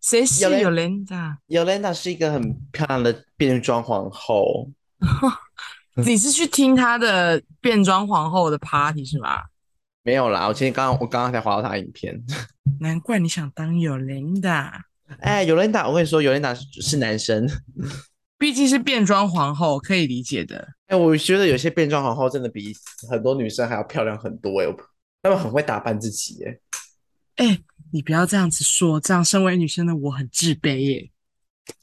谁是 Yolanda？Yolanda 是一个很漂亮的变装皇后。你是去听她的变装皇后的 party 是吗？没有啦，我今天刚刚我刚刚才滑到她影片。难怪你想当 Yolanda。哎，Yolanda，我跟你说，Yolanda 是男生，毕竟是变装皇后，可以理解的。哎，我觉得有些变装皇后真的比很多女生还要漂亮很多哎，他们很会打扮自己哎。哎，你不要这样子说，这样身为女生的我很自卑耶。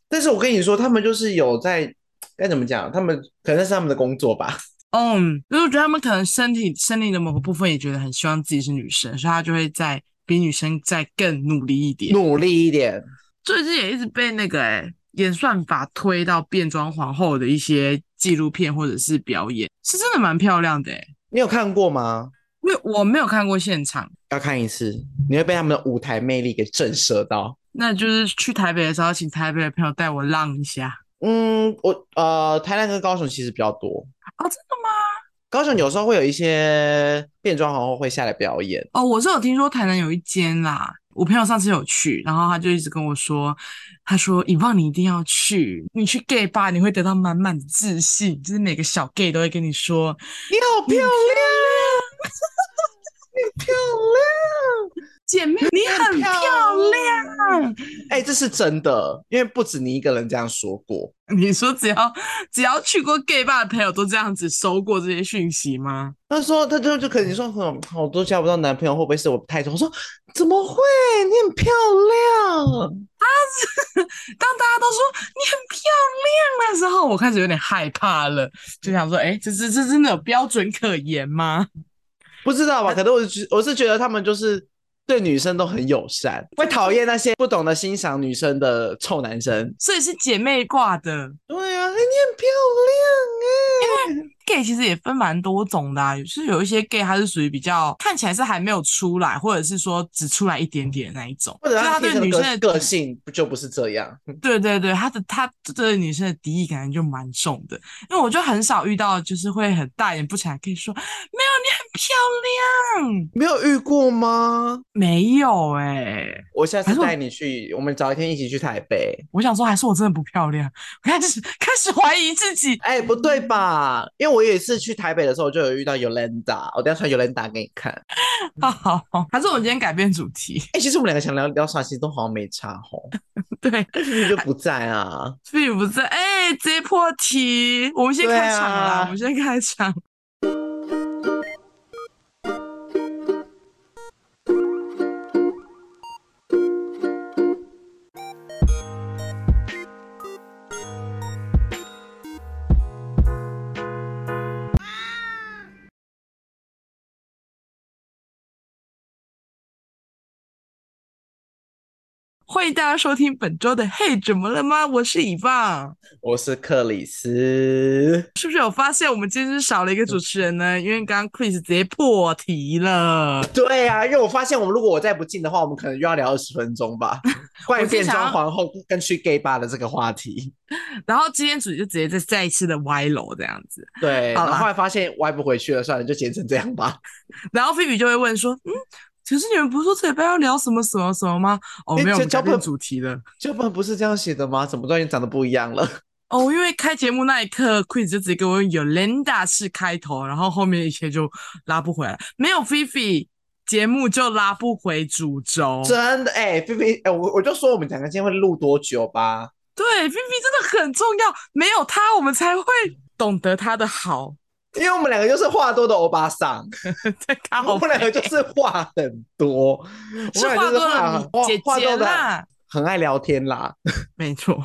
但是我跟你说，他们就是有在该怎么讲，他们可能是他们的工作吧。嗯，因为我觉得他们可能身体、生理的某个部分也觉得很希望自己是女生，所以他就会在比女生再更努力一点，努力一点。最近也一直被那个哎演算法推到变装皇后的一些纪录片或者是表演，是真的蛮漂亮的哎。你有看过吗？没有，我没有看过现场，要看一次，你会被他们的舞台魅力给震慑到。那就是去台北的时候，请台北的朋友带我浪一下。嗯，我呃，台南跟高雄其实比较多。哦，真的吗？高雄有时候会有一些变装皇后会下来表演。哦，我是有听说台南有一间啦，我朋友上次有去，然后他就一直跟我说，他说以望你一定要去，你去 gay 吧，你会得到满满的自信，就是每个小 gay 都会跟你说，你好漂亮。你漂亮，姐妹，你很漂亮。哎、欸，这是真的，因为不止你一个人这样说过。你说只要只要去过 gay 吧的朋友都这样子收过这些讯息吗？他说，他就就可能说，很好多交不到男朋友，会不会是我太丑？我说怎么会？你很漂亮。啊，当大家都说你很漂亮的时候，我开始有点害怕了，就想说，哎、欸，这这这真的有标准可言吗？不知道吧？可能我是我是觉得他们就是对女生都很友善，会讨厌那些不懂得欣赏女生的臭男生。所以是姐妹挂的。对啊，欸，你很漂亮哎，欸。因为 gay 其实也分蛮多种的，啊，就是有一些 gay 他是属于比较看起来是还没有出来，或者是说只出来一点点那一种，或者他对女生的个性不就不是这样？对对对，他的他对女生的敌意感觉就蛮重的，因为我就很少遇到就是会很大言不惭可以说没有你很漂亮，没有遇过吗？没有哎，欸，我下次带你去，我们找一天一起去台北。我想说还是我真的不漂亮，我 开始开始怀疑自己，哎，不对吧？因为。我有一次去台北的时候，就有遇到 Yolanda，我等下穿 Yolanda 给你看。好好好，还是我们今天改变主题？哎、欸，其实我们两个想聊聊啥，其实都好像没差吼。对，菲菲就不在啊，菲菲不在。哎、欸，直接破题，我们先开场啦，啊、我们先开场。欢迎大家收听本周的嘿，怎么了吗？我是以棒，我是克里斯，是不是有发现我们今天是少了一个主持人呢？因为刚刚 Chris 直接破题了。对啊，因为我发现我们如果我再不进的话，我们可能又要聊二十分钟吧。关于变装皇后跟去 gay bar 的这个话题，然后今天主题就直接再再一次的歪楼这样子。对，然后，后来发现歪不回去了，算了，就剪成这样吧。然后菲比就会问说，嗯。其实你们不是说这礼拜要聊什么什么什么吗？哦，没有，交本主题了。脚本不是这样写的吗？怎么突然长得不一样了？哦，因为开节目那一刻，Queen 就直接给我用 Yolanda 是开头，然后后面一切就拉不回来。没有菲菲，节目就拉不回主轴。真的，哎、欸，菲菲，哎、欸，我我就说我们两个今天会录多久吧？对，菲菲真的很重要，没有他，我们才会懂得他的好。因为我们两个就是话多的欧巴桑，我们两个就是话很多，是话多的姐姐啦，很爱聊天啦，没错。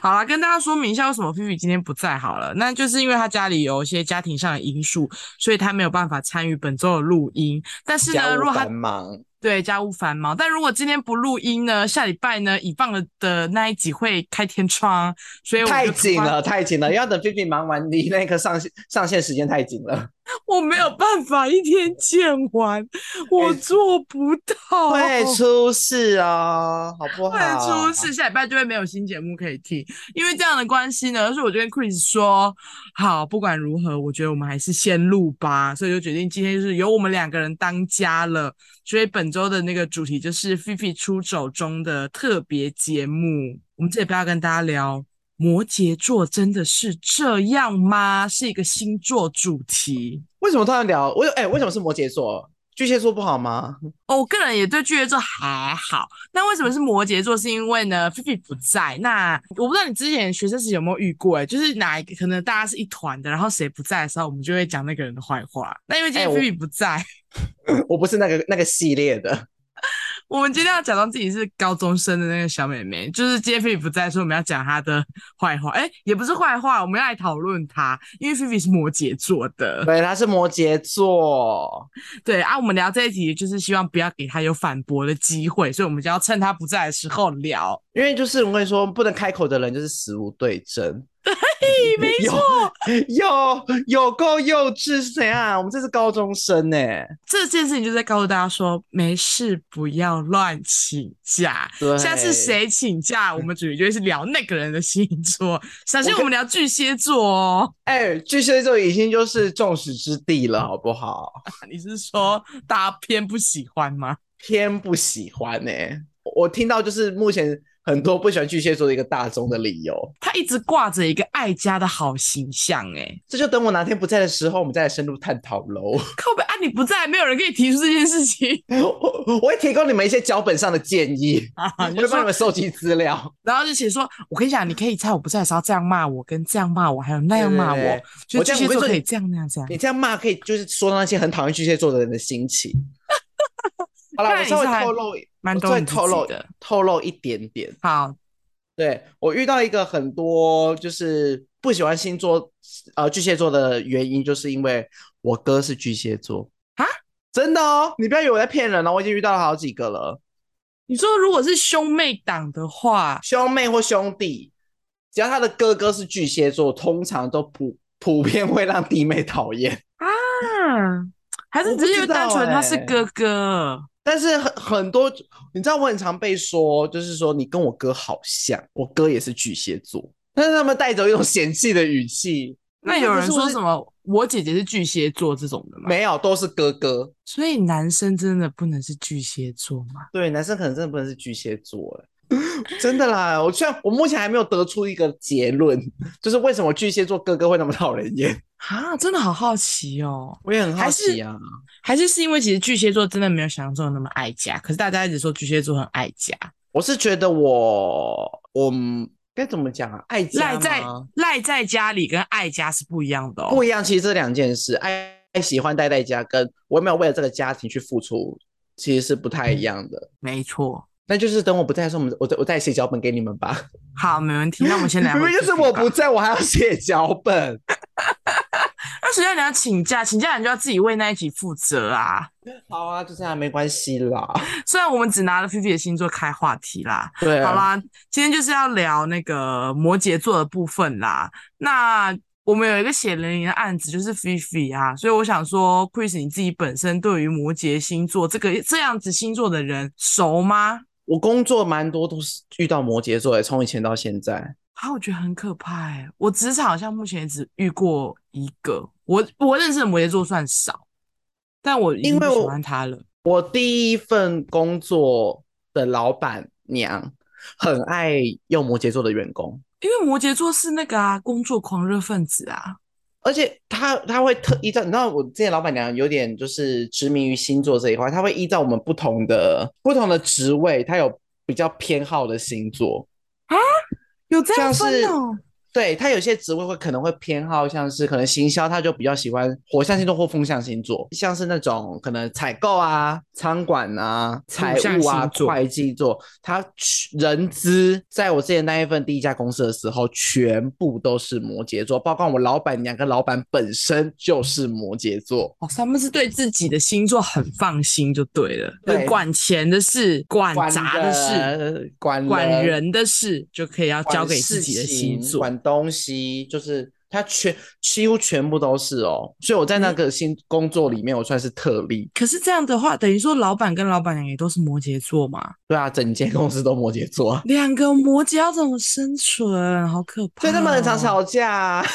好啦，跟大家说明一下为什么菲菲今天不在好了，那就是因为他家里有一些家庭上的因素，所以他没有办法参与本周的录音。但是呢，如果他忙。对，家务繁忙，但如果今天不录音呢？下礼拜呢？以放了的那一集会开天窗，所以我太紧了，太紧了，要等菲菲忙完，离那个上线上线时间太紧了。我没有办法一天见完，我做不到，会出事哦，好不好？会出事，下礼拜就会没有新节目可以听。因为这样的关系呢，所以我就跟 Chris 说，好，不管如何，我觉得我们还是先录吧。所以就决定今天就是由我们两个人当家了。所以本周的那个主题就是 Fifi 出走中的特别节目。我们这礼拜要跟大家聊。摩羯座真的是这样吗？是一个星座主题。为什么突然聊？我哎、欸，为什么是摩羯座？巨蟹座不好吗？哦，我个人也对巨蟹座还好。那为什么是摩羯座？是因为呢，菲菲不在。那我不知道你之前学生时有没有遇过、欸？哎，就是哪一个可能大家是一团的，然后谁不在的时候，我们就会讲那个人的坏话。那因为今天菲菲不在，欸、我，我不是那个那个系列的。我们今天要假装自己是高中生的那个小妹妹，就是今天菲菲不在，所以我们要讲她的坏话。哎，也不是坏话，我们要来讨论她，因为菲菲是摩羯座的。对，她是摩羯座。对啊，我们聊这一题就是希望不要给她有反驳的机会，所以我们就要趁她不在的时候聊。因为就是我跟你说，不能开口的人就是死无对证。对，没错，有有够幼稚是怎样？我们这是高中生呢。这件事情就在告诉大家说，没事不要乱请假。对，下次谁请假，我们主角就会是聊那个人的星座。首先我们聊巨蟹座哦。哎、欸，巨蟹座已经就是众矢之的了，好不好？你是说大家偏不喜欢吗？偏不喜欢呢。我听到就是目前。很多不喜欢巨蟹座的一个大众的理由，他一直挂着一个爱家的好形象，哎，这就等我哪天不在的时候，我们再来深入探讨喽。靠北啊，你不在，没有人可以提出这件事情。我我会提供你们一些脚本上的建议，啊、我会帮你们收集资料，然后就写说，我跟你讲，你可以在我不在的时候这样骂我，跟这样骂我，还有那样骂我，就巨蟹座可以这样那样这样。你这样骂可以，就是说那些很讨厌巨蟹座的人的心情。好了，我稍微透露，蛮多透露的，透露一点点。好，对，我遇到一个很多就是不喜欢星座，呃，巨蟹座的原因，就是因为我哥是巨蟹座啊，真的哦，你不要以为我在骗人哦，我已经遇到了好几个了。你说如果是兄妹档的话，兄妹或兄弟，只要他的哥哥是巨蟹座，通常都普普遍会让弟妹讨厌啊，还是只是单纯他是哥哥。但是很很多，你知道我很常被说，就是说你跟我哥好像，我哥也是巨蟹座，但是他们带着一种嫌弃的语气。那有人说什么我姐姐是巨蟹座这种的吗？没有，都是哥哥。所以男生真的不能是巨蟹座吗？对，男生可能真的不能是巨蟹座，真的啦。我虽然我目前还没有得出一个结论，就是为什么巨蟹座哥哥会那么讨人厌。啊，真的好好奇哦！我也很好奇啊，还是还是是因为其实巨蟹座真的没有想象中的那么爱家，可是大家一直说巨蟹座很爱家。我是觉得我我该怎么讲啊？爱家赖在赖在家里跟爱家是不一样的哦，不一样。其实这两件事，爱爱喜欢待在家，跟我没有为了这个家庭去付出，其实是不太一样的。没错。那就是等我不在的时候，我们我再我再写脚本给你们吧。好，没问题。那我们先来。明明就是我不在，我还要写脚本。那谁叫你要请假？请假你就要自己为那一集负责啊。好啊，就这样没关系啦。虽然我们只拿了菲菲的星座开话题啦。对啊。好啦，今天就是要聊那个摩羯座的部分啦。那我们有一个血淋淋的案子，就是菲菲啊。所以我想说，Chris，你自己本身对于摩羯星座这个这样子星座的人熟吗？我工作蛮多都是遇到摩羯座的，从以前到现在。啊，我觉得很可怕哎！我职场好像目前只遇过一个，我我认识的摩羯座算少，但我因为我喜欢他了我。我第一份工作的老板娘很爱用摩羯座的员工，因为摩羯座是那个啊，工作狂热分子啊。而且他他会特依照，你知道我之前老板娘有点就是执迷于星座这一块，他会依照我们不同的不同的职位，他有比较偏好的星座啊，有这样分哦。对，他有些职位会可能会偏好，像是可能行销，他就比较喜欢火象星座或风象星座，像是那种可能采购啊、仓管啊、财务啊、会计座，他人资在我之前那一份第一家公司的时候，全部都是摩羯座，包括我老板娘跟老板本身就是摩羯座。哦，他们是对自己的星座很放心就对了，对，管钱的事、管杂的事、管管人的事，就可以要交给自己的星座。东西就是他全几乎全部都是哦，所以我在那个新工作里面，我算是特例。可是这样的话，等于说老板跟老板娘也都是摩羯座嘛？对啊，整间公司都摩羯座，两个摩羯要怎么生存？好可怕！所以他们很常吵架啊。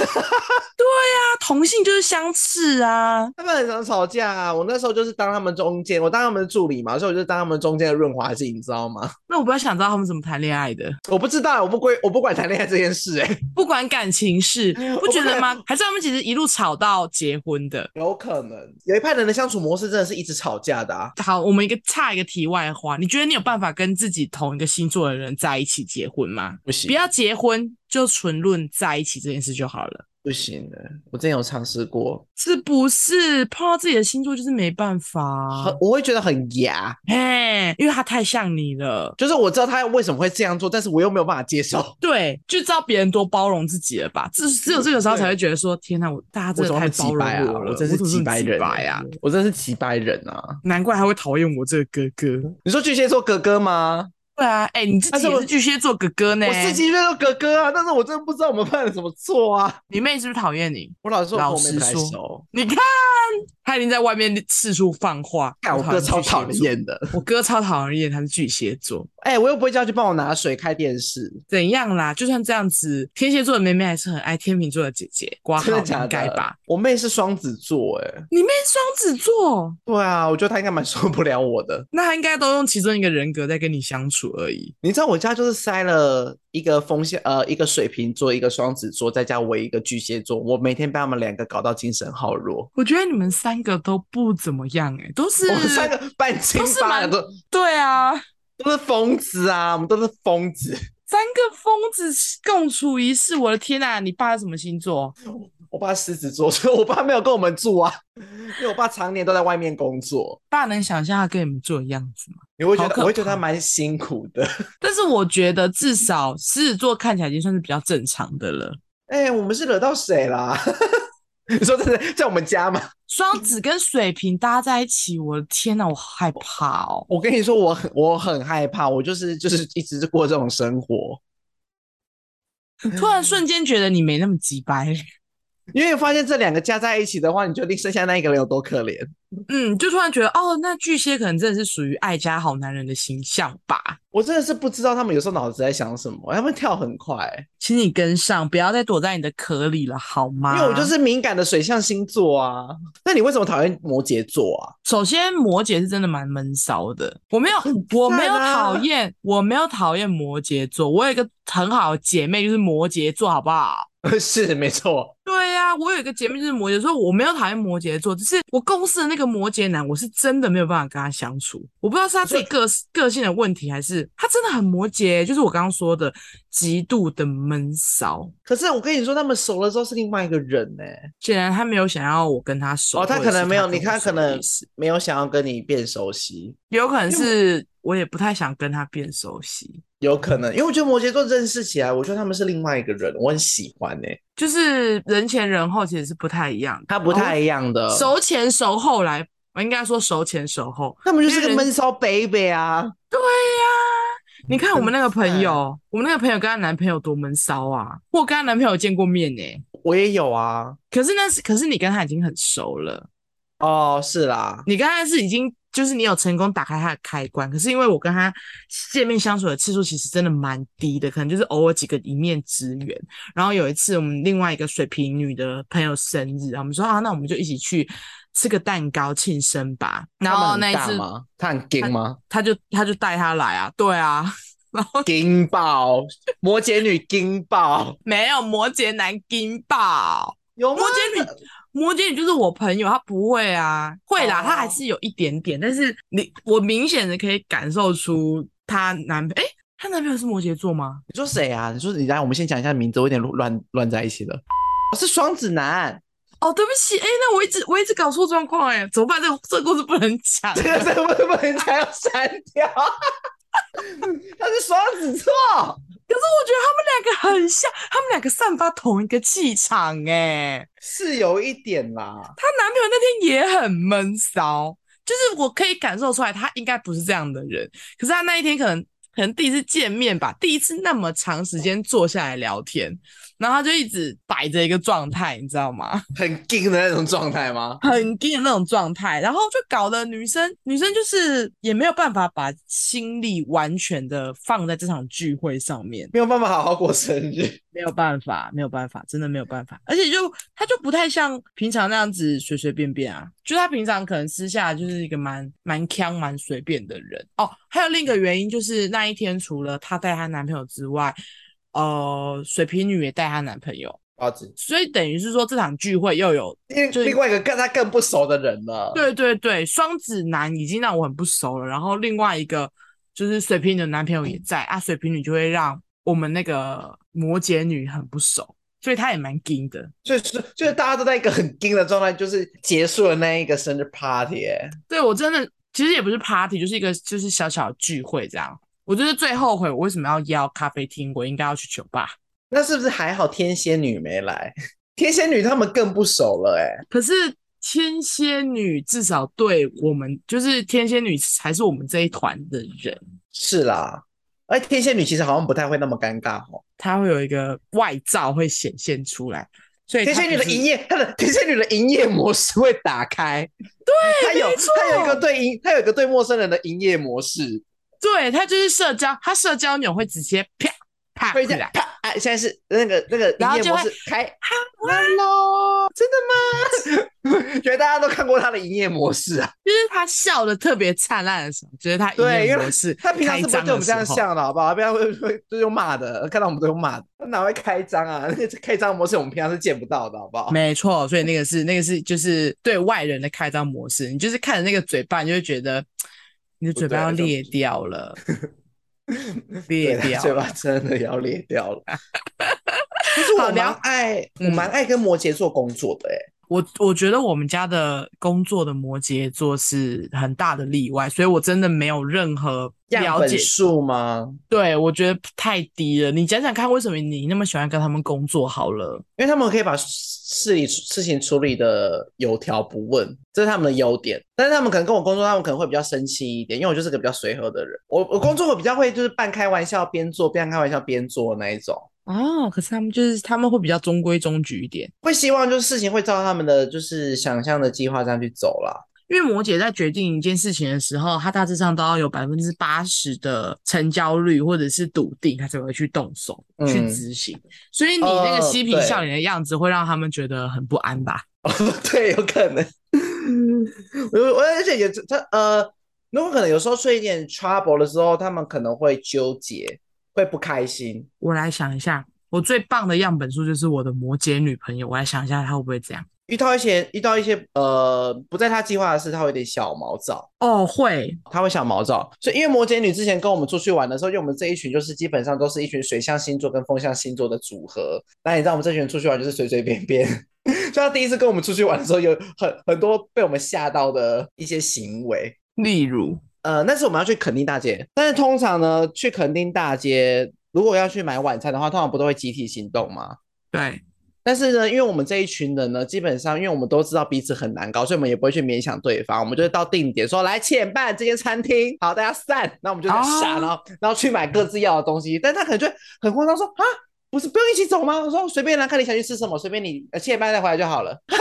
对呀，同性就是相斥啊。他们很常吵架啊。我那时候就是当他们中间，我当他们的助理嘛，所以我就当他们中间的润滑剂，你知道吗？那我不要想知道他们怎么谈恋爱的。我不知道，我不归，我不管谈恋爱这件事、欸，哎，不管感情事。觉得吗？还是他们其实一路吵到结婚的？有可能，有一派人的相处模式真的是一直吵架的啊。好，我们一个差一个题外话，你觉得你有办法跟自己同一个星座的人在一起结婚吗？不行，不要结婚，就纯论在一起这件事就好了。不行的，我之前有尝试过，是不是碰到自己的星座就是没办法？我会觉得很牙，嘿，因为他太像你了。就是我知道他为什么会这样做，但是我又没有办法接受。对，就知道别人多包容自己了吧？只只有这个时候才会觉得说，天哪，我大家真的太包容我了，我真是几百人啊，我真是几百人啊，难怪他会讨厌我这个哥哥。你说巨蟹座哥哥吗？对啊，哎、欸，你自己是巨蟹座哥哥呢？我是巨蟹座哥哥啊，但是我真的不知道我们犯了什么错啊。你妹是不是讨厌你？我老实说，老实说，你看。他已经在外面四处放话，我哥超讨厌的。我哥超讨厌，他是巨蟹座。哎、欸，我又不会叫他去帮我拿水、开电视，怎样啦？就算这样子，天蝎座的妹妹还是很爱天秤座的姐姐。真的假的？吧？我妹是双子座，哎，你妹双子座？对啊，我觉得她应该蛮受不了我的。那她应该都用其中一个人格在跟你相处而已。你知道我家就是塞了一个风象，呃，一个水瓶座，一个双子座，再加我一个巨蟹座。我每天被他们两个搞到精神好弱。我觉得你们三。个都不怎么样哎、欸，都是我们三个半斤八两，的对啊，都是疯子啊，我们都是疯子，三个疯子共处一室，我的天呐、啊，你爸是什么星座？我爸狮子座，所以我爸没有跟我们住啊，因为我爸常年都在外面工作。爸能想象他跟你们住的样子吗？你会觉得，我会觉得他蛮辛苦的，但是我觉得至少狮子座看起来已经算是比较正常的了。哎、欸，我们是惹到谁啦？你说这是在我们家吗？双子跟水瓶搭在一起，我的天哪，我害怕哦！我跟你说，我很我很害怕，我就是就是一直过这种生活。突然瞬间觉得你没那么急掰，因为发现这两个加在一起的话，你决定剩下那一个人有多可怜。嗯，就突然觉得哦，那巨蟹可能真的是属于爱家好男人的形象吧。我真的是不知道他们有时候脑子在想什么，他们跳很快，请你跟上，不要再躲在你的壳里了，好吗？因为我就是敏感的水象星座啊。那你为什么讨厌摩羯座啊？首先，摩羯是真的蛮闷骚的。我没有，我没有讨厌，我没有讨厌摩羯座。我有一个很好的姐妹，就是摩羯座，好不好？是没错。对呀、啊，我有一个姐妹就是摩羯座，我没有讨厌摩羯座，只是我公司的那个摩羯男，我是真的没有办法跟他相处。我不知道是他自己个个性的问题，还是他真的很摩羯，就是我刚刚说的极度的闷骚。可是我跟你说，他们熟了之后是另外一个人呢。显然他没有想要我跟他熟，哦，他可能没有，你看，可能没有想要跟你变熟悉，有可能是我也不太想跟他变熟悉。有可能，因为我觉得摩羯座认识起来，我觉得他们是另外一个人，我很喜欢呢、欸。就是人前人后其实是不太一样，他不太一样的，熟前熟后来，我应该说熟前熟后，他们就是个闷骚 baby 啊。对呀、啊，你看我们那个朋友，我们那个朋友跟她男朋友多闷骚啊，我跟她男朋友见过面呢、欸，我也有啊。可是那是，可是你跟他已经很熟了。哦，是啦，你跟他是已经。就是你有成功打开他的开关，可是因为我跟他见面相处的次数其实真的蛮低的，可能就是偶尔几个一面之缘。然后有一次我们另外一个水瓶女的朋友生日，我们说啊，那我们就一起去吃个蛋糕庆生吧。然后那一次他很惊吗？他就他就带他来啊，对啊，然后惊爆摩羯女惊爆，没有摩羯男惊爆，有摩羯女。摩羯女就是我朋友，她不会啊，会啦，她还是有一点点，但是你我明显的可以感受出她男朋友，哎，她男朋友是摩羯座吗？你说谁啊？你说你来，我们先讲一下名字，我有点乱乱在一起了。我是双子男。哦，对不起，哎，那我一直我一直搞错状况，哎，怎么办？这个这个故事不能讲，这个这个不能讲，要删掉。他是双子座。可是我觉得他们两个很像，他们两个散发同一个气场，哎，是有一点啦。她男朋友那天也很闷骚，就是我可以感受出来，他应该不是这样的人。可是他那一天可能可可能第一次见面吧，第一次那么长时间坐下来聊天，然后他就一直摆着一个状态，你知道吗？很硬的那种状态吗？很硬的那种状态，然后就搞得女生女生就是也没有办法把心力完全的放在这场聚会上面，没有办法好好过生日，没有办法，没有办法，真的没有办法，而且就他就不太像平常那样子随随便便啊，就他平常可能私下就是一个蛮蛮腔蛮随便的人哦。还有另一个原因就是那一天除了她带她男朋友之外，呃，水瓶女也带她男朋友，所以等于是说这场聚会又有另另外一个跟她更不熟的人了。对对对，双子男已经让我很不熟了，然后另外一个就是水瓶女的男朋友也在啊，水瓶女就会让我们那个摩羯女很不熟。所以他也蛮惊的，就是就是大家都在一个很惊的状态，就是结束了那一个生日 party。哎，对我真的其实也不是 party，就是一个就是小小的聚会这样。我就是最后悔我为什么要邀咖啡厅，我应该要去酒吧。那是不是还好天仙女没来？天仙女他们更不熟了哎。可是天仙女至少对我们，就是天仙女才是我们这一团的人。是啦。而天仙女其实好像不太会那么尴尬哦，她会有一个外罩会显现出来，所以天仙女的营业，她的天仙女的营业模式会打开，对，她有她有一个对营，她有一个对陌生人的营业模式，对，他就是社交，他社交钮会直接啪。啪，会这样啪！哎，现在是那个那个营业模式开，Hello，真的吗？觉得大家都看过他的营业模式啊，就是他笑的特别灿烂的时候，觉得他营业模式他平常是不对我们这样笑的，好不好？不要会会都用骂的，看到我们都用骂的，他哪会开张啊？那个开张模式我们平常是见不到的，好不好？没错，所以那个是那个是就是对外人的开张模式，你就是看着那个嘴巴，你就会觉得你的嘴巴要裂掉了。裂掉，嘴巴真的要裂掉了。其实我蛮爱，我蛮爱跟摩羯座工作的，欸，哎。我我觉得我们家的工作的摩羯座是很大的例外，所以我真的没有任何了解数吗？对，我觉得太低了。你讲讲看，为什么你那么喜欢跟他们工作？好了，因为他们可以把事理事情处理的有条不紊，这是他们的优点。但是他们可能跟我工作，他们可能会比较生气一点，因为我就是个比较随和的人。我我工作我比较会就是半开玩笑边做，边开玩笑边做那一种。哦，可是他们就是他们会比较中规中矩一点，会希望就是事情会照他们的就是想象的计划这样去走啦。因为摩羯在决定一件事情的时候，他大致上都要有百分之八十的成交率或者是笃定，他才会去动手、嗯、去执行。所以你那个嬉皮笑脸的样子会让他们觉得很不安吧？哦，对，有可能。我我而且也他呃，如果可能有时候出一点 trouble 的时候，他们可能会纠结。会不开心？我来想一下，我最棒的样本数就是我的摩羯女朋友。我来想一下，她会不会这样？遇到一些遇到一些呃不在她计划的事，她会有点小毛躁。哦，会，她会小毛躁。所以因为摩羯女之前跟我们出去玩的时候，因为我们这一群就是基本上都是一群水象星座跟风象星座的组合。那你知道我们这群人出去玩就是随随便便。所以她第一次跟我们出去玩的时候，有很很多被我们吓到的一些行为，例如。呃，那是我们要去垦丁大街，但是通常呢，去垦丁大街，如果要去买晚餐的话，通常不都会集体行动吗？对。但是呢，因为我们这一群人呢，基本上因为我们都知道彼此很难搞，所以我们也不会去勉强对方，我们就会到定点说来七点半这间餐厅，好，大家散，那我们就在傻，然后然后去买各自要的东西，但他可能就很慌张说啊。不是不用一起走吗？我说随便啦，看你想去吃什么，随便你，七点半再回来就好了。对，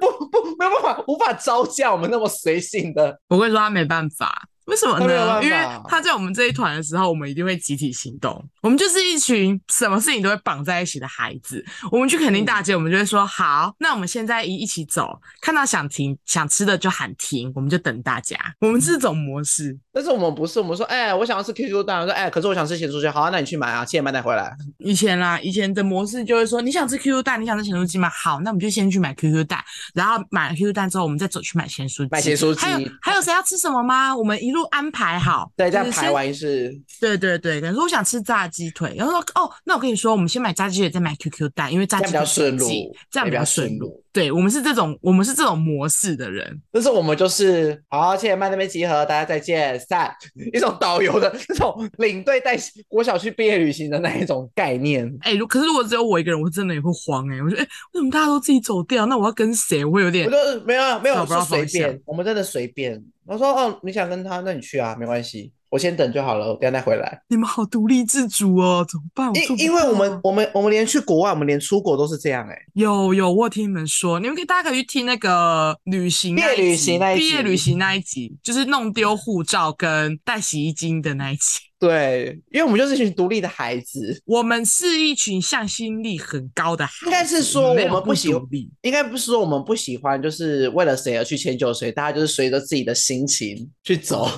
不不没有办法，无法招架我们那么随性的。我会说他没办法。为什么呢？因为他在我们这一团的时候，我们一定会集体行动。我们就是一群什么事情都会绑在一起的孩子。我们去垦丁大街，我们就会说好，那我们现在一一起走，看到想停想吃的就喊停，我们就等大家。我们是这种模式，但是我们不是。我们说，哎、欸，我想要吃 QQ 蛋，我说，哎、欸，可是我想吃咸酥鸡。好啊，那你去买啊，七点半再回来。以前啦，以前的模式就是说，你想吃 QQ 蛋，你想吃咸酥鸡吗？好，那我们就先去买 QQ 蛋，然后买了 QQ 蛋之后，我们再走去买咸酥鸡。买咸酥鸡。还有还有谁要吃什么吗？我们一路安排好。对，这样排完是。对对对，可能说我想吃炸鸡腿，然后说哦，那我跟你说，我们先买炸鸡腿，再买 QQ 蛋，因为炸鸡腿比较顺路，这样比较顺路。对，我们是这种，我们是这种模式的人。就是我们就是好，七点半那边集合，大家再见，散。一种导游的那种领队带国小去毕业旅行的那一种概念。哎、欸，可是如果只有我一个人，我真的也会慌哎、欸。我觉得，哎、欸，为什么大家都自己走掉？那我要跟谁？我会有点，我就没有没有，是随便，我们真的随便。我说哦，你想跟他，那你去啊，没关系。我先等就好了，我等下再回来。你们好独立自主哦，怎么办？因因为我们我们我们连去国外，我们连出国都是这样哎、欸。有有，我听你们说，你们可以大家可以去听那个旅行毕业旅行那一集，毕业旅行那一集，就是弄丢护照跟带洗衣精的那一集。对，因为我们就是一群独立的孩子，我们是一群向心力很高的孩子。应该是说我们不喜欢，欢，应该不是说我们不喜欢，就是为了谁而去迁就谁，大家就是随着自己的心情去走。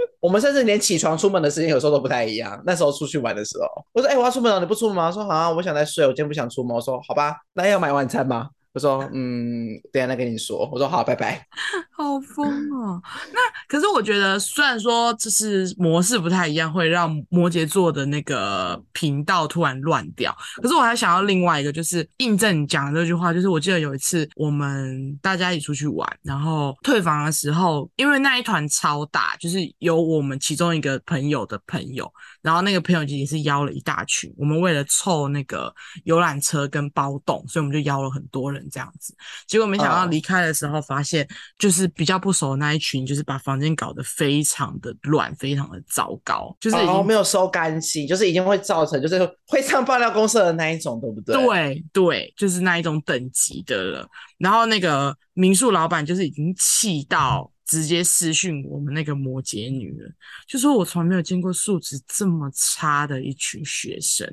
我们甚至连起床出门的时间有时候都不太一样。那时候出去玩的时候，我说：“哎、我要出门了，你不出门吗？”说：“好啊，我想再睡，我今天不想出门。”我说：“好吧，那要买晚餐吗？”我说，嗯，等下再跟你说。我说好，拜拜。好疯哦！那可是我觉得，虽然说这是模式不太一样，会让摩羯座的那个频道突然乱掉。可是我还想要另外一个，就是印证你讲的这句话。就是我记得有一次我们大家一起出去玩，然后退房的时候，因为那一团超大，就是有我们其中一个朋友的朋友，然后那个朋友其实是邀了一大群。我们为了凑那个游览车跟包栋，所以我们就邀了很多人。这样子，结果没想到离开的时候，发现就是比较不熟的那一群，就是把房间搞得非常的乱，非常的糟糕，就是已经、哦、没有收干净，就是已经会造成就是会上爆料公社的那一种，对不对？对对，就是那一种等级的了。然后那个民宿老板就是已经气到直接私讯我们那个摩羯女了，就说我从来没有见过素质这么差的一群学生。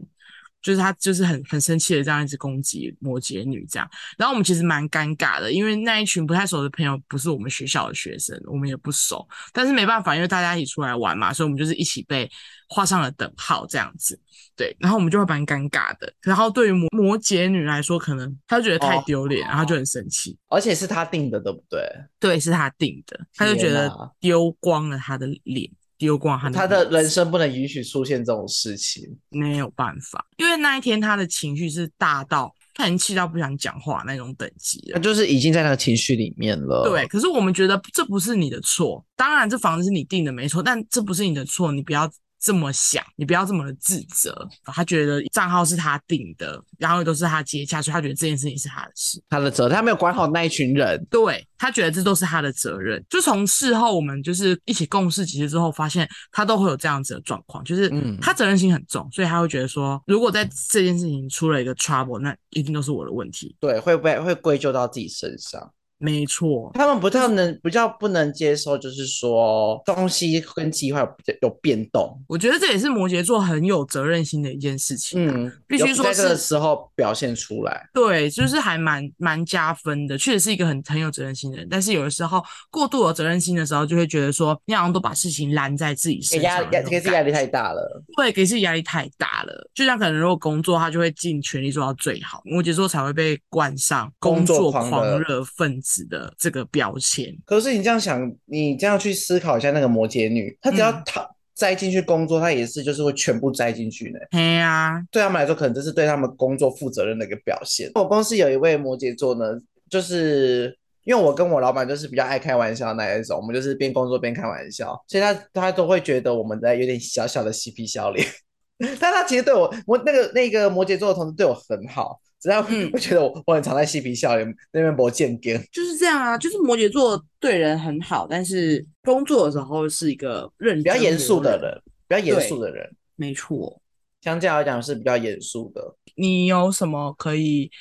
就是他就是很很生气的这样一直攻击摩羯女这样，然后我们其实蛮尴尬的，因为那一群不太熟的朋友不是我们学校的学生，我们也不熟，但是没办法，因为大家一起出来玩嘛，所以我们就是一起被画上了等号这样子，对，然后我们就会蛮尴尬的。然后对于摩摩羯女来说，可能她觉得太丢脸，哦，然后就很生气，而且是他定的，对不对？对，是他定的，他就觉得丢光了他的脸。丢光他，他的人生不能允许出现这种事情，没有办法，因为那一天他的情绪是大到他已经气到不想讲话那种等级了，他就是已经在那个情绪里面了。对，可是我们觉得这不是你的错，当然这房子是你定的没错，但这不是你的错，你不要。这么想，你不要这么的自责。他觉得账号是他定的，然后都是他接洽，所以他觉得这件事情是他的事，他的责任，他没有管好那一群人。对，他觉得这都是他的责任。就从事后我们就是一起共事几次之后，发现他都会有这样子的状况，就是他责任心很重，所以他会觉得说，如果在这件事情出了一个 trouble，那一定都是我的问题。对，会被会归咎到自己身上。没错，他们不太能比较不能接受，就是说东西跟计划有有变动。我觉得这也是摩羯座很有责任心的一件事情，嗯，必须说在这个时候表现出来。对，就是还蛮蛮加分的，确实是一个很很有责任心的人。但是有的时候过度有责任心的时候，就会觉得说你好像都把事情揽在自己身上，压压给自己压力太大了。对，给自己压力太大了。就像可能如果工作，他就会尽全力做到最好，摩羯座才会被冠上工作狂热分子的这个标签，可是你这样想，你这样去思考一下，那个摩羯女，她只要她栽进去工作，她也是就是会全部栽进去的。对啊，对他们来说，可能这是对他们工作负责任的一个表现。我公司有一位摩羯座呢，就是因为我跟我老板就是比较爱开玩笑那一种，我们就是边工作边开玩笑，所以他他都会觉得我们在有点小小的嬉皮笑脸，但他其实对我，我那个那个摩羯座的同事对我很好。只要我觉得我我很常在嬉皮笑脸，那边不见见，就是这样啊。就是摩羯座对人很好，但是工作的时候是一个认真比较严肃的人，比较严肃的人。没错，相较来讲是比较严肃的。你有什么可以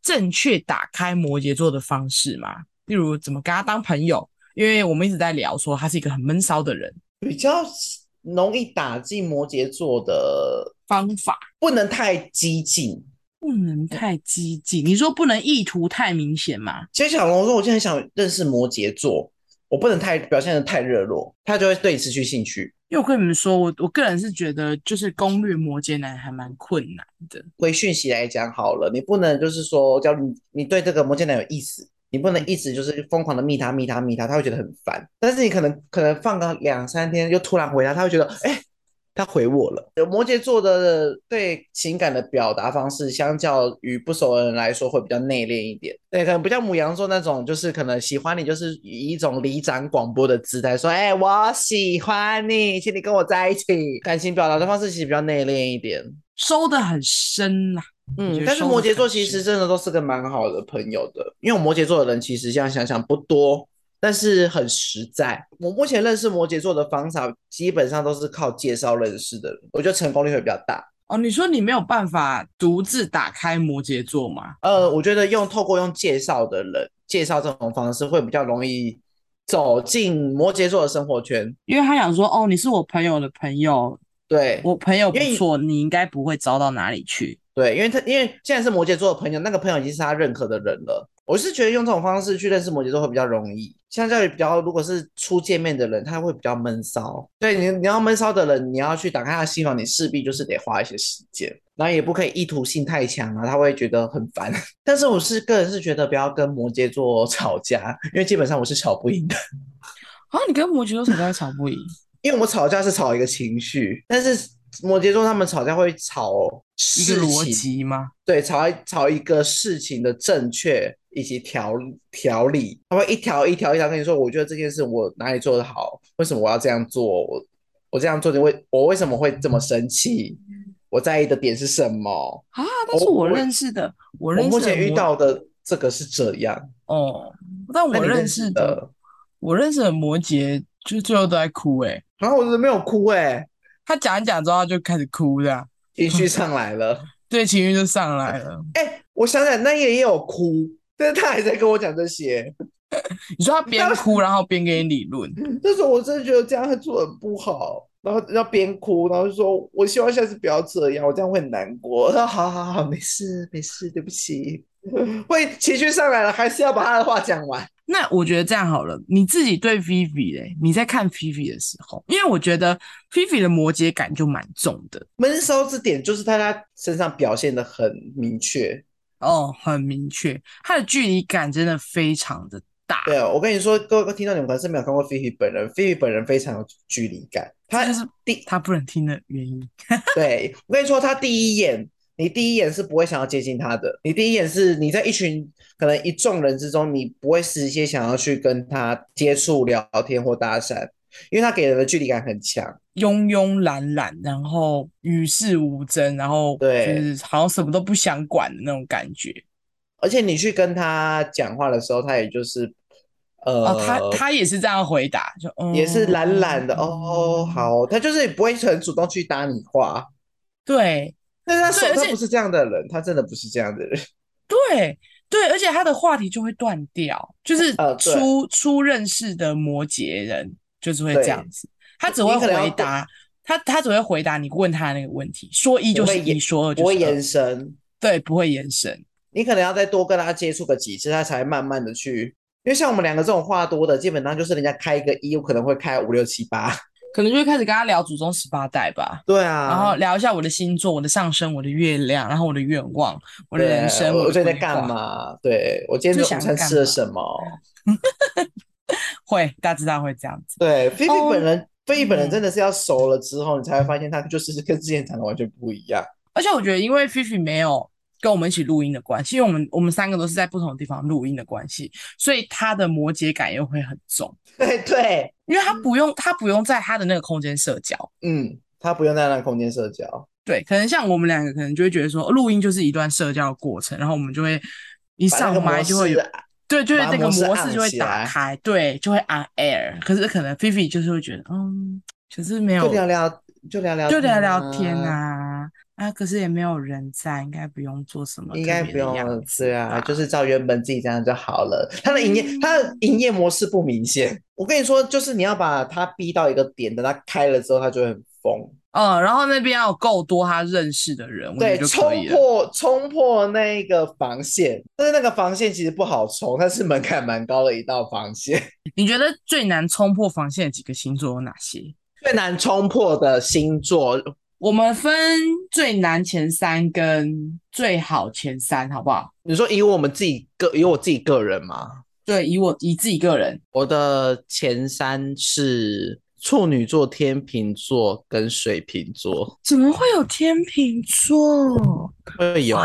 正确打开摩羯座的方式吗？例如怎么跟他当朋友？因为我们一直在聊说他是一个很闷骚的人，比较容易打进摩羯座的方法，不能太激进。不能太激进，你说不能意图太明显吗？其实小龙说，我今天很想认识摩羯座，我不能太表现的太热络，他就会对你失去兴趣。因为我跟你们说，我我个人是觉得，就是攻略摩羯男还蛮困难的。回讯息来讲好了，你不能就是说，叫你你对这个摩羯男有意思，你不能一直就是疯狂的密他密他密他，他会觉得很烦。但是你可能可能放个两三天，又突然回他，他会觉得哎。欸他回我了。有摩羯座的对情感的表达方式，相较于不熟的人来说，会比较内敛一点。对，可能不像母羊座那种，就是可能喜欢你，就是以一种里长广播的姿态说：“哎、欸，我喜欢你，请你跟我在一起。”感情表达的方式其实比较内敛一点，收的很深呐、啊。嗯，但是摩羯座其实真的都是个蛮好的朋友的，因为摩羯座的人其实这样想想不多。但是很实在。我目前认识摩羯座的方法，基本上都是靠介绍认识的人，我觉得成功率会比较大。哦，你说你没有办法独自打开摩羯座吗？呃，我觉得用透过用介绍的人介绍这种方式会比较容易走进摩羯座的生活圈，因为他想说，哦，你是我朋友的朋友，对，我朋友不错，你应该不会糟到哪里去。对，因为他因为现在是摩羯座的朋友，那个朋友已经是他认可的人了。我是觉得用这种方式去认识摩羯座会比较容易，相较于比较如果是初见面的人，他会比较闷骚。对你，你要闷骚的人，你要去打开他的心房，你势必就是得花一些时间，然后也不可以意图性太强啊，他会觉得很烦。但是我是个人是觉得不要跟摩羯座吵架，因为基本上我是吵不赢的。啊，你跟摩羯座吵架吵不赢？因为我吵架是吵一个情绪，但是。摩羯座他们吵架会吵一个逻辑吗？对，吵一吵一个事情的正确以及条条理，他会一条一条一条跟你说，我觉得这件事我哪里做得好，为什么我要这样做？我我这样做，你为我为什么会这么生气？我在意的点是什么啊？但是我认识的，我，我，认识的我目前遇到的这个是这样哦，但我认识的，我认识的摩羯就最后都在哭哎、欸，然后我是没有哭哎、欸。他讲一讲之后就开始哭，这样 情绪上来了，对，情绪就上来了。哎、欸，我想想，那也也有哭，但是他还在跟我讲这些。你说他边哭然后边给你理论，那时候我真的觉得这样他做的不好，然后要边哭，然后就说我希望下次不要这样，我这样会很难过。他说好好好，没事没事，对不起。会情绪上来了，还是要把他的话讲完。那我觉得这样好了，你自己对 Vivi 嘞？你在看 Vivi 的时候，因为我觉得 Vivi 的摩羯感就蛮重的。闷骚之点就是在他身上表现的很明确哦，很明确，他的距离感真的非常的大。对啊，我跟你说，各位听到你们可能是没有看过 Vivi 本人，Vivi 本人非常有距离感，他就是第他不能听的原因。对，我跟你说，他第一眼。你第一眼是不会想要接近他的，你第一眼是你在一群可能一众人之中，你不会直接想要去跟他接触、聊天或搭讪，因为他给人的距离感很强，慵慵懒懒，然后与世无争，然后对，好像什么都不想管的那种感觉。而且你去跟他讲话的时候，他也就是呃，哦、他他也是这样回答，就、嗯、也是懒懒的哦，好，他就是不会很主动去搭你话，对。但是他手他不是这样的人，他真的不是这样的人。对对，而且他的话题就会断掉，就是初、呃、初认识的摩羯人就是会这样子，他只会回答他他只会回答你问他的那个问题，说一就是一，说二就是二，不会延伸，对，不会延伸。你可能要再多跟他接触个几次，他才慢慢的去，因为像我们两个这种话多的，基本上就是人家开一个一，有可能会开五六七八。可能就会开始跟他聊祖宗十八代吧。对啊，然后聊一下我的星座、我的上升、我的月亮，然后我的愿望、我的人生。我最近在干嘛？对，我今天早餐吃了什么？会，大知道会这样子。对，菲菲本人，菲菲本人真的是要熟了之后，你才会发现他就是跟之前谈的完全不一样。而且我觉得，因为菲菲没有。跟我们一起录音的关系，因为我们我们三个都是在不同的地方录音的关系，所以他的摩羯感又会很重。对 对，因为他不用他不用在他的那个空间社交，嗯，他不用在那个空间社交。对，可能像我们两个，可能就会觉得说，录音就是一段社交的过程，然后我们就会一上麦就会有，对，就是那个模式就会打开，对，就会 on air。可是可能菲菲就是会觉得，嗯，可是没有，就聊聊，就聊聊，就聊聊天啊。啊，可是也没有人在，应该不用做什么，应该不用对啊，就是照原本自己这样就好了。他的营业，他的营业模式不明显。我跟你说，就是你要把他逼到一个点，等他开了之后，他就会很疯。嗯，然后那边要有够多他认识的人，对，冲破冲破那个防线。但是那个防线其实不好冲，它是门槛蛮高的一道防线。你觉得最难冲破防线的几个星座有哪些？最难冲破的星座。我们分最难前三跟最好前三，好不好？你说以我们自己个，以我自己个人吗？对，以我以自己个人，我的前三是处女座、天秤座跟水瓶座。怎么会有天秤座？会有。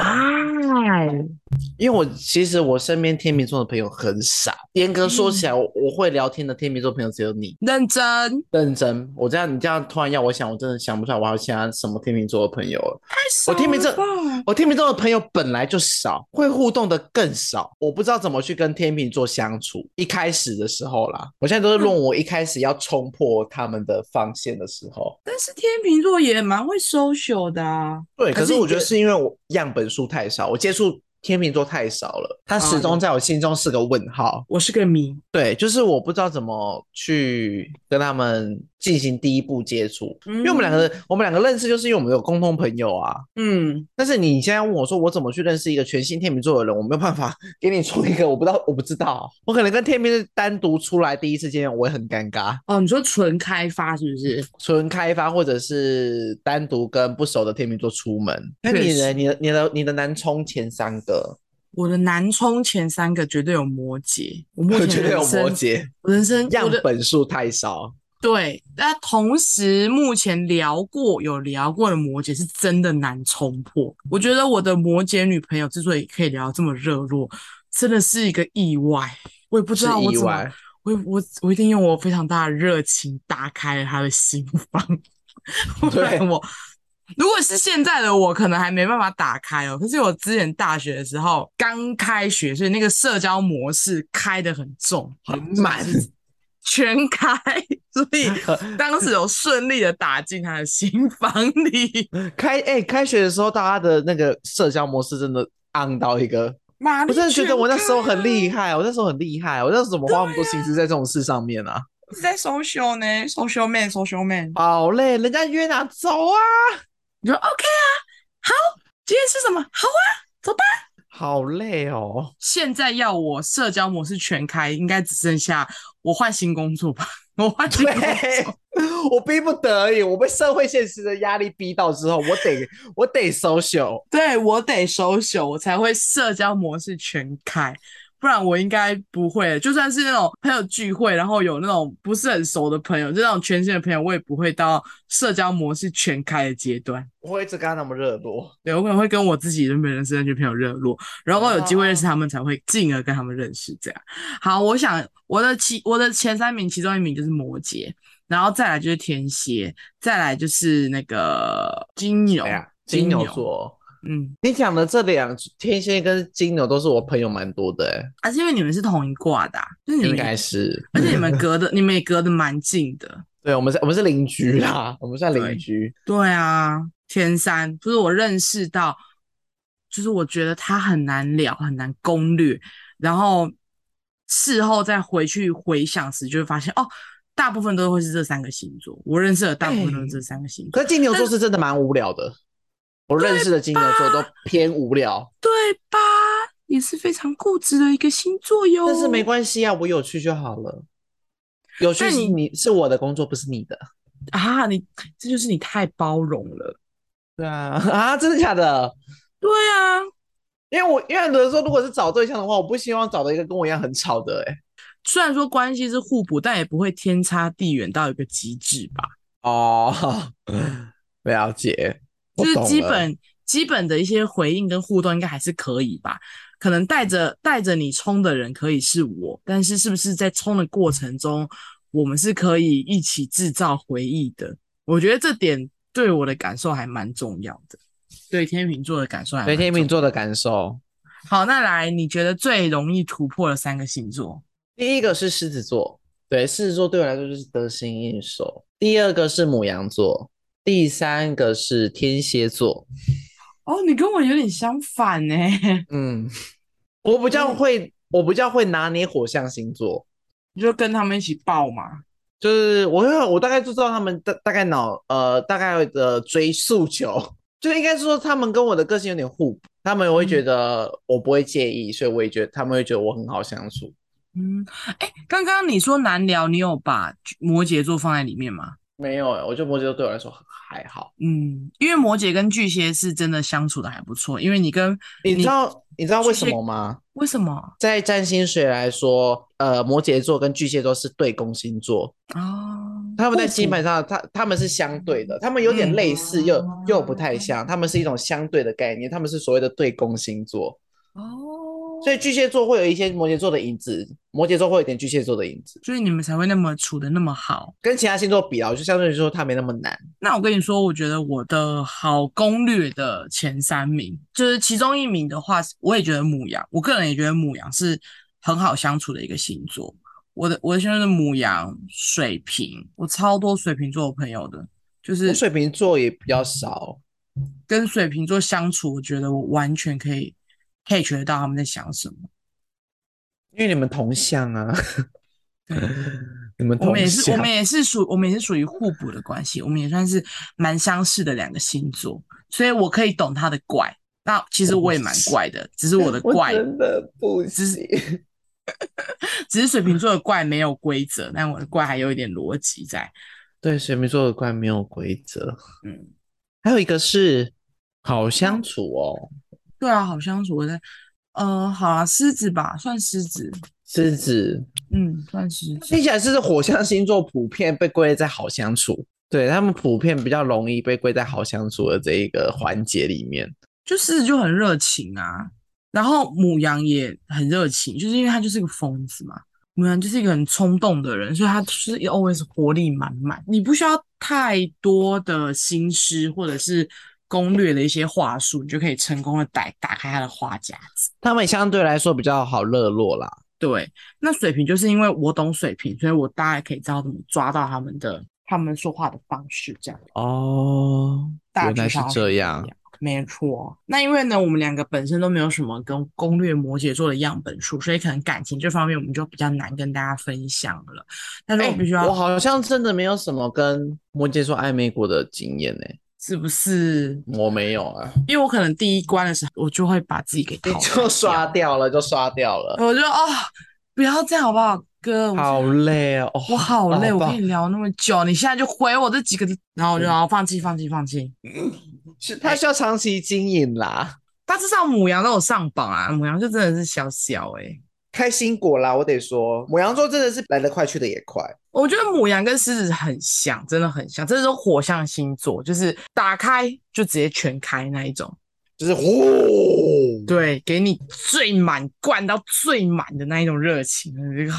因为我其实我身边天秤座的朋友很少。严格说起来，我、嗯、我会聊天的天秤座朋友只有你。认真，认真。我这样，你这样突然要我想，我真的想不出来我还有其他什么天秤座的朋友了。太少了。我天秤座，我天秤座的朋友本来就少，会互动的更少。我不知道怎么去跟天秤座相处。一开始的时候啦，我现在都是论我一开始要冲破他们的防线的时候。但是天秤座也蛮会 social 的啊。对，可是我觉得是因为我样本数太少，我接触。天秤座太少了，他始终在我心中是个问号。啊、我是个谜，对，就是我不知道怎么去跟他们进行第一步接触，嗯、因为我们两个，我们两个认识就是因为我们有共同朋友啊。嗯，但是你现在问我说我怎么去认识一个全新天秤座的人，我没有办法给你出一个，我不知道，我不知道，我可能跟天秤是单独出来第一次见面，我也很尴尬。哦，你说纯开发是不是？纯开发，或者是单独跟不熟的天秤座出门？那你的、你的、你的、你的南充前三个？我的南充前三个绝对有摩羯，我目前绝对有摩羯，我人生样本数太少。对，那同时目前聊过有聊过的摩羯是真的难冲破。我觉得我的摩羯女朋友之所以可以聊这么热络，真的是一个意外。我也不知道我怎么，我我我一定用我非常大的热情打开了她的心房。对我。如果是现在的我，可能还没办法打开哦。可是我之前大学的时候刚开学，所以那个社交模式开的很重，很满，全开，所以当时有顺利的打进他的心房里。开哎、欸，开学的时候，大家的那个社交模式真的 on 到一个，我真的觉得我那时候很厉害，我那时候很厉害，我那时候怎么花那么多心思在这种事上面啊？是在 social 呢，social man，social man，好嘞，人家约哪走啊？你说 OK 啊，好，今天吃什么？好啊，走吧。好累哦。现在要我社交模式全开，应该只剩下我换新工作吧？我换新工作，我逼不得已，我被社会现实的压力逼到之后，我得我得 social，对我得 social，我才会社交模式全开。不然我应该不会，就算是那种朋友聚会，然后有那种不是很熟的朋友，就那种全新的朋友，我也不会到社交模式全开的阶段。我会一直跟他那么热络，对，我可能会跟我自己原本认识的那群朋友热络，然后有机会认识他们，才会进而跟他们认识。这样，好，我想我的其我的前三名，其中一名就是摩羯，然后再来就是天蝎，再来就是那个金牛，哎、金牛座。嗯，你讲的这两天蝎跟金牛都是我朋友蛮多的哎，而、啊、是因为你们是同一挂的、啊，就是应该是，而且你们隔的，你们也隔的蛮近的。对，我们是，我们是邻居啦，我们算邻居对。对啊，天山就是我认识到，就是我觉得他很难聊，很难攻略，然后事后再回去回想时，就会发现哦，大部分都会是这三个星座，我认识的大部分都是这三个星座。可是金牛座是真的蛮无聊的。我认识的金牛座都偏无聊，对吧？也是非常固执的一个星座哟。但是没关系啊，我有趣就好了。有趣是你，你是我的工作，不是你的啊！你这就是你太包容了。对啊，啊，真的假的？对啊，因为我因为很多人说，如果是找对象的话，我不希望找到一个跟我一样很吵的、欸。哎，虽然说关系是互补，但也不会天差地远到一个极致吧？哦，了解。就是基本基本的一些回应跟互动应该还是可以吧？可能带着带着你冲的人可以是我，但是是不是在冲的过程中，我们是可以一起制造回忆的？我觉得这点对我的感受还蛮重要的。对天秤座的感受还对天秤座的感受。好，那来，你觉得最容易突破的三个星座？第一个是狮子座，对，狮子座对我来说就是得心应手。第二个是母羊座。第三个是天蝎座，哦，你跟我有点相反呢。嗯，我比较会，嗯、我比较会拿捏火象星座，你就跟他们一起爆嘛。就是我，我大概就知道他们大大概脑呃大概的追诉求，就应该是说他们跟我的个性有点互补，他们会觉得我不会介意，嗯、所以我也觉得他们会觉得我很好相处。嗯，哎、欸，刚刚你说难聊，你有把摩羯座放在里面吗？没有，我觉得摩羯座对我来说还好。嗯，因为摩羯跟巨蟹是真的相处的还不错。因为你跟你知道你，知道为什么吗？为什么？在占星学来说，呃摩羯座跟巨蟹座是对宫星座哦，他们在基本上他他们是相对的，他们有点类似又、嗯、又不太像，他们是一种相对的概念，他们是所谓的对宫星座哦。所以巨蟹座会有一些摩羯座的影子，摩羯座会有点巨蟹座的影子，所以你们才会那么处的那么好。跟其他星座比啊，就相对来说它没那么难。那我跟你说，我觉得我的好攻略的前三名，就是其中一名的话，我也觉得母羊，我个人也觉得母羊是很好相处的一个星座。我的我的星座是母羊、水瓶，我超多水瓶座的朋友的，就是水瓶座也比较少。跟水瓶座相处，我觉得我完全可以。可以觉得到他们在想什么，因为你们同向啊，对。你们同我们也是，我们也是属，我们也是属于互补的关系，我们也算是蛮相似的两个星座，所以我可以懂他的怪。那其实我也蛮怪的，只是我的怪真的不，只是 只是水瓶座的怪没有规则，但我的怪还有一点逻辑在。对，水瓶座的怪没有规则，嗯，还有一个是好相处哦。对啊，好相处。我在，呃，好啊，狮子吧，算狮子。狮子，嗯，算狮子。听起来是火象星座普遍被归类在好相处，对，他们普遍比较容易被归在好相处的这一个环节里面。就狮子就很热情啊，然后母羊也很热情，就是因为他就是个疯子嘛。母羊就是一个很冲动的人，所以他就是 always 活力满满。你不需要太多的心思，或者是。攻略的一些话术，你就可以成功的打打开他的话匣子。他们相对来说比较好热络啦。对，那水瓶就是因为我懂水瓶，所以我大概可以知道怎么抓到他们的他们说话的方式，这样。哦，原来是这样，没错。那因为呢，我们两个本身都没有什么跟攻略摩羯座的样本数，所以可能感情这方面我们就比较难跟大家分享了。但是我必须要、欸，我好像真的没有什么跟摩羯座暧昧过的经验呢、欸。是不是？我没有啊，因为我可能第一关的时候，我就会把自己给你就刷掉了，就刷掉了。我就哦，不要这样好不好，哥？好累哦，我好累，我跟你聊那么久，你现在就回我这几个字，然后我就然后放弃，放弃，放弃。是他需要长期经营啦，他至少母羊都有上榜啊，母羊就真的是小小哎、欸。开心果啦，我得说，母羊座真的是来得快去得也快。我觉得母羊跟狮子很像，真的很像，这是火象星座，就是打开就直接全开那一种，就是呼，对，给你最满灌到最满的那一种热情。这个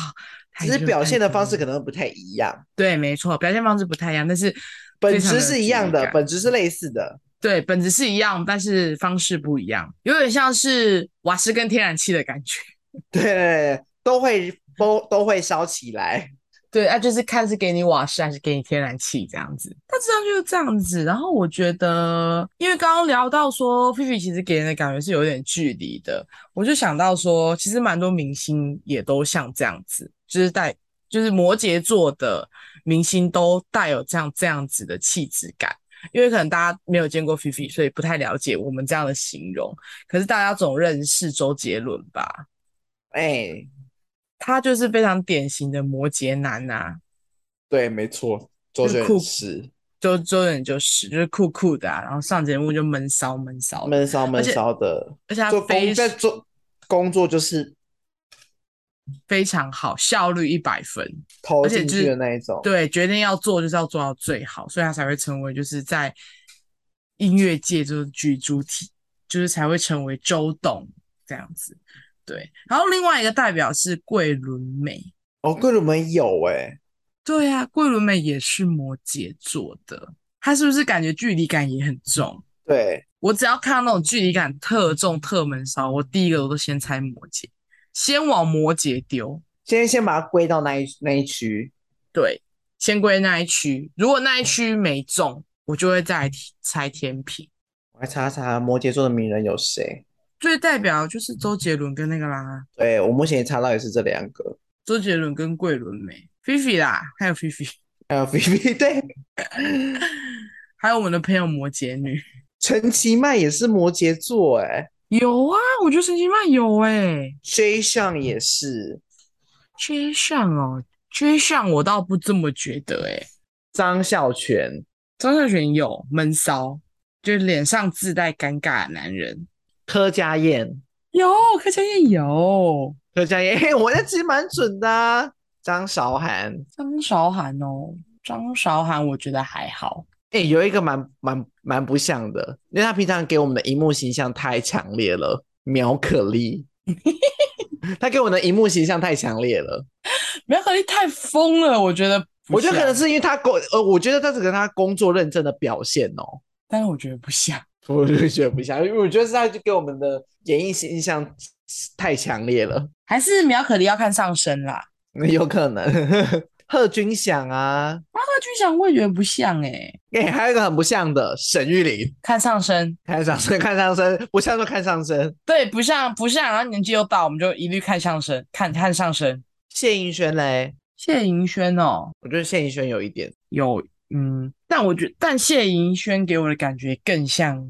只是表现的方式可能不太一样。对，没错，表现方式不太一样，但是本质是一样的，本质是类似的。对，本质是一样，但是方式不一样，有点像是瓦斯跟天然气的感觉。对，都会都都会烧起来。对啊，就是看是给你瓦斯还是给你天然气这样子。大致上就是这样子。然后我觉得，因为刚刚聊到说，菲菲其实给人的感觉是有点距离的，我就想到说，其实蛮多明星也都像这样子，就是带，就是摩羯座的明星都带有这样这样子的气质感。因为可能大家没有见过菲菲，所以不太了解我们这样的形容。可是大家总认识周杰伦吧？哎、欸，他就是非常典型的摩羯男呐、啊。对，没错，周杰伦是，周周杰伦就是就是酷酷的、啊，然后上节目就闷骚闷骚，闷骚闷骚的，而且他非在做工作就是非常好，效率一百分，投进去的那一种。对，决定要做就是要做到最好，所以他才会成为就是在音乐界就是举主体，就是才会成为周董这样子。对，然后另外一个代表是桂纶镁哦，桂纶镁有哎、欸，对啊，桂纶镁也是摩羯座的，他是不是感觉距离感也很重？对，我只要看到那种距离感特重、特闷骚，我第一个我都先猜摩羯，先往摩羯丢，先先把它归到那一那一区，对，先归那一区，如果那一区没中，我就会再猜天平。我来查查摩羯座的名人有谁。最代表就是周杰伦跟那个啦，对，我目前也查到也是这两个，周杰伦跟桂纶镁，菲菲啦，还有菲菲，还有菲菲，对，还有我们的朋友摩羯女。陈其迈也是摩羯座，哎，有啊，我觉得陈其迈有哎，J 项也是，J 项哦，J 项我倒不这么觉得哎，张孝全，张孝全有闷骚，就是脸上自带尴尬的男人。柯佳燕，有柯佳燕有柯佳嬿，我那其实蛮准的、啊。张韶涵，张韶涵哦，张韶涵我觉得还好。哎、欸，有一个蛮蛮蛮不像的，因为他平常给我们的荧幕形象太强烈了。苗可丽，他给我的荧幕形象太强烈了。苗可丽太疯了，我觉得。我觉得可能是因为他工，呃，我觉得这是跟他工作认真的表现哦。但是我觉得不像，我就觉得不像，因为我觉得是他就给我们的演艺形象太强烈了。还是苗可丽要看上身啦？有可能。贺军翔啊，啊，贺军翔我也觉得不像哎、欸。哎、欸，还有一个很不像的沈玉琳，看上身，看上身，看上身，不像就看上身。对，不像不像，然后年纪又大，我们就一律看上身，看看上身。谢盈萱嘞？谢盈萱哦，我觉得谢盈萱有一点有，嗯，但我觉得，但谢盈萱给我的感觉更像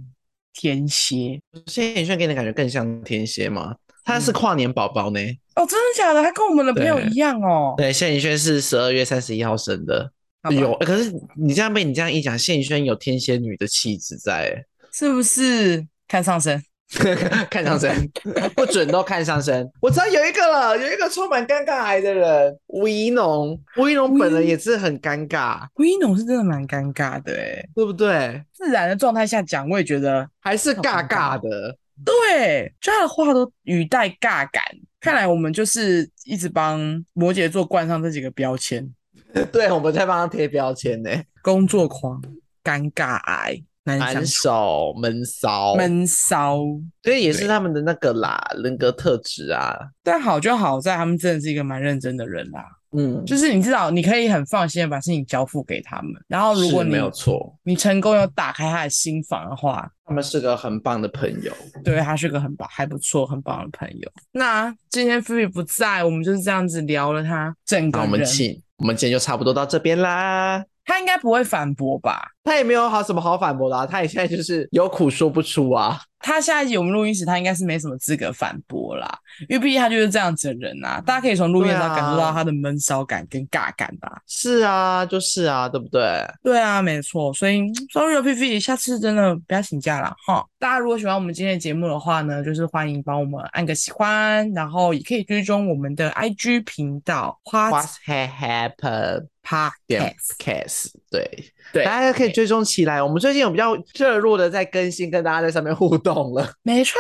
天蝎。谢颖轩给你的感觉更像天蝎吗？他是跨年宝宝呢。哦，真的假的？他跟我们的朋友一样哦。对，谢宇轩是十二月三十一号生的。有，可是你这样被你这样一讲，谢宇轩有天蝎女的气质在，是不是？看上升，看上身，不准都看上身。我知道有一个了，有一个充满尴尬癌的人，吴一农。吴一农本人也是很尴尬。吴一农是真的蛮尴尬的，哎，对不对？自然的状态下讲，我也觉得还是尬尬的。对，就他的话都语带尬感。看来我们就是一直帮摩羯座冠上这几个标签。对，我们在帮他贴标签呢。工作狂、尴尬癌、难手、闷骚、闷骚，所以也是他们的那个啦，人格特质啊。但好就好在他们真的是一个蛮认真的人啦。嗯，就是你知道，你可以很放心的把事情交付给他们。然后，如果你没有错，你成功有打开他的心房的话，他们是个很棒的朋友。对，他是个很棒、还不错、很棒的朋友。那今天菲菲不在，我们就是这样子聊了他整个人。我们请，我们今天就差不多到这边啦。他应该不会反驳吧？他也没有好什么好反驳的啊，他也现在就是有苦说不出啊。他下一集我们录音时，他应该是没什么资格反驳啦，因为毕竟他就是这样子的人啊。大家可以从录音上感受到他的闷骚感跟尬感吧。是啊，就是啊，对不对？对啊，没错。所以，sorry 哦，菲菲，下次真的不要请假了哈。大家如果喜欢我们今天的节目的话呢，就是欢迎帮我们按个喜欢，然后也可以追踪我们的 IG 频道。What has happened? Podcast，对对，大家可以追踪起来。我们最近有比较热络的在更新，跟大家在上面互动了。没错，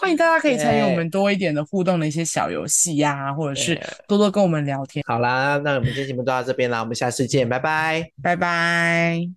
欢迎大家可以参与我们多一点的互动的一些小游戏呀，或者是多多跟我们聊天。好啦，那我们今天节目就到这边啦，我们下次见，拜拜，拜拜。